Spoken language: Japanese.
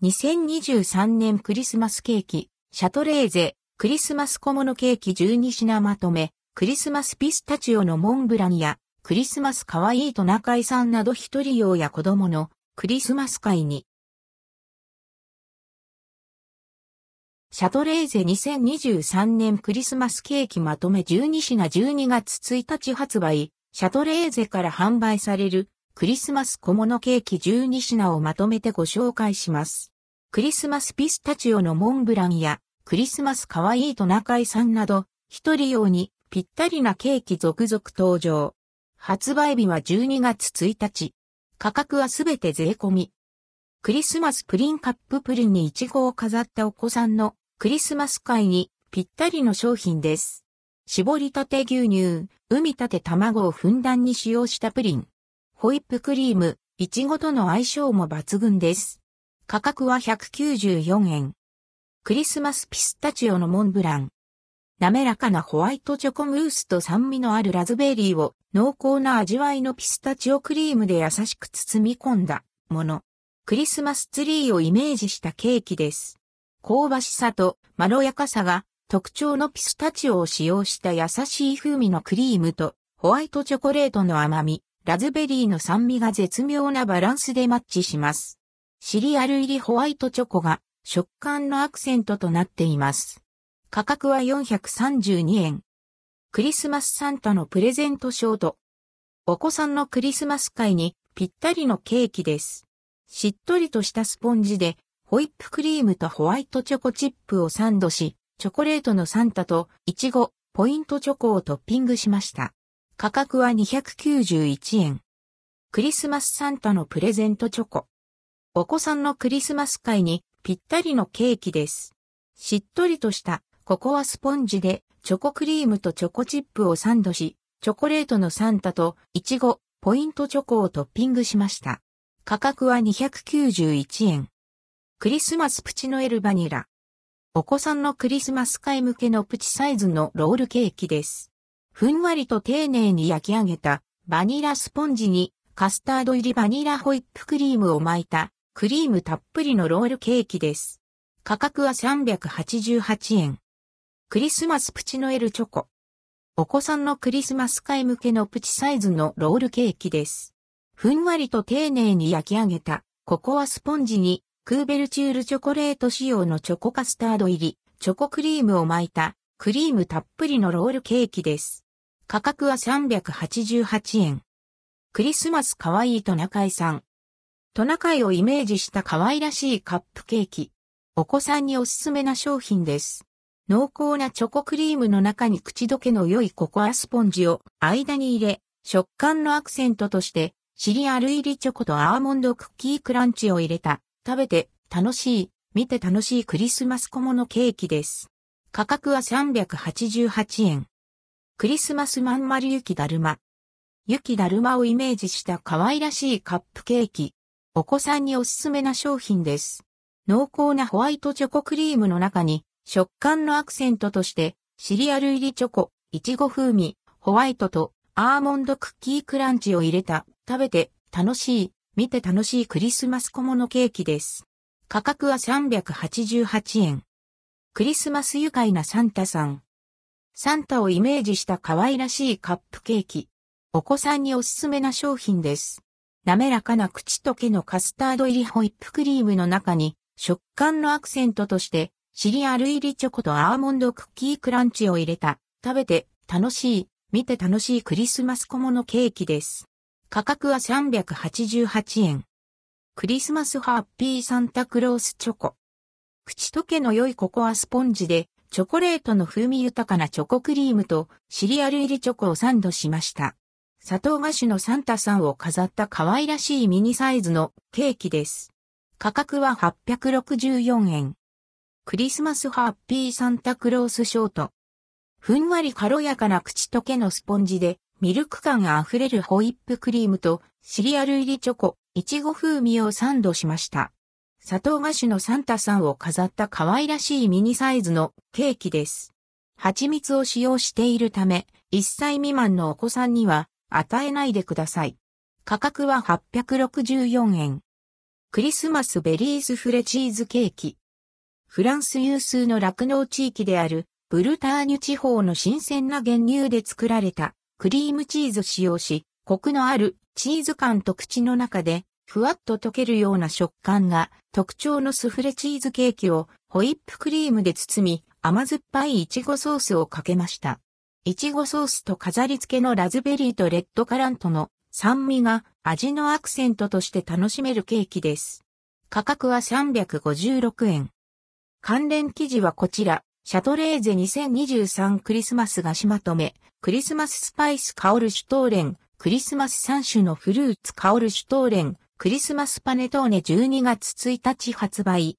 2023年クリスマスケーキ、シャトレーゼ、クリスマス小物ケーキ12品まとめ、クリスマスピスタチオのモンブランや、クリスマスかわいいトナカイさんなど一人用や子供のクリスマス会に。シャトレーゼ2023年クリスマスケーキまとめ12品12月1日発売、シャトレーゼから販売されるクリスマス小物ケーキ12品をまとめてご紹介します。クリスマスピスタチオのモンブランやクリスマスかわいいトナカイさんなど、一人用にぴったりなケーキ続々登場。発売日は12月1日。価格はすべて税込み。クリスマスプリンカッププリンにイチゴを飾ったお子さんのクリスマス会にぴったりの商品です。絞りたて牛乳、海たて卵をふんだんに使用したプリン。ホイップクリーム、いちごとの相性も抜群です。価格は194円。クリスマスピスタチオのモンブラン。滑らかなホワイトチョコムースと酸味のあるラズベリーを濃厚な味わいのピスタチオクリームで優しく包み込んだもの。クリスマスツリーをイメージしたケーキです。香ばしさとまろやかさが特徴のピスタチオを使用した優しい風味のクリームとホワイトチョコレートの甘み、ラズベリーの酸味が絶妙なバランスでマッチします。シリアル入りホワイトチョコが食感のアクセントとなっています。価格は432円。クリスマスサンタのプレゼントショート。お子さんのクリスマス会にぴったりのケーキです。しっとりとしたスポンジでホイップクリームとホワイトチョコチップをサンドし、チョコレートのサンタとイチゴ、ポイントチョコをトッピングしました。価格は291円。クリスマスサンタのプレゼントチョコ。お子さんのクリスマス会にぴったりのケーキです。しっとりとしたココアスポンジでチョコクリームとチョコチップをサンドし、チョコレートのサンタとイチゴ、ポイントチョコをトッピングしました。価格は291円。クリスマスプチノエルバニラ。お子さんのクリスマス会向けのプチサイズのロールケーキです。ふんわりと丁寧に焼き上げたバニラスポンジにカスタード入りバニラホイップクリームを巻いたクリームたっぷりのロールケーキです。価格は388円。クリスマスプチノエルチョコ。お子さんのクリスマス会向けのプチサイズのロールケーキです。ふんわりと丁寧に焼き上げたココアスポンジにクーベルチュールチョコレート仕様のチョコカスタード入りチョコクリームを巻いたクリームたっぷりのロールケーキです。価格は388円。クリスマスかわいいトナカイさん。トナカイをイメージした可愛らしいカップケーキ。お子さんにおすすめな商品です。濃厚なチョコクリームの中に口どけの良いココアスポンジを間に入れ、食感のアクセントとしてシリアル入りチョコとアーモンドクッキークランチを入れた食べて楽しい、見て楽しいクリスマス小物ケーキです。価格は388円。クリスマスまん丸雪だるま。雪だるまをイメージした可愛らしいカップケーキ。お子さんにおすすめな商品です。濃厚なホワイトチョコクリームの中に食感のアクセントとしてシリアル入りチョコ、いちご風味、ホワイトとアーモンドクッキークランチを入れた食べて楽しい、見て楽しいクリスマス小物ケーキです。価格は388円。クリスマス愉快なサンタさん。サンタをイメージした可愛らしいカップケーキ。お子さんにおすすめな商品です。滑らかな口溶けのカスタード入りホイップクリームの中に食感のアクセントとしてシリアル入りチョコとアーモンドクッキークランチを入れた食べて楽しい、見て楽しいクリスマス小物ケーキです。価格は388円。クリスマスハッピーサンタクロースチョコ。口溶けの良いココアスポンジでチョコレートの風味豊かなチョコクリームとシリアル入りチョコをサンドしました。砂糖菓子のサンタさんを飾った可愛らしいミニサイズのケーキです。価格は864円。クリスマスハッピーサンタクロースショート。ふんわり軽やかな口溶けのスポンジでミルク感が溢れるホイップクリームとシリアル入りチョコ、いちご風味をサンドしました。砂糖菓子のサンタさんを飾った可愛らしいミニサイズのケーキです。蜂蜜を使用しているため、1歳未満のお子さんには与えないでください。価格は864円。クリスマスベリースフレチーズケーキ。フランス有数の酪農地域であるブルターニュ地方の新鮮な原乳で作られたクリームチーズ使用し、コクのあるチーズ感と口の中でふわっと溶けるような食感が特徴のスフレチーズケーキをホイップクリームで包み甘酸っぱいイチゴソースをかけました。イチゴソースと飾り付けのラズベリーとレッドカラントの酸味が味のアクセントとして楽しめるケーキです。価格は356円。関連記事はこちら、シャトレーゼ2023クリスマス菓子まとめ、クリスマススパイス香るシュトーレン、クリスマス3種のフルーツ香るシュトーレン、クリスマスパネトーネ12月1日発売。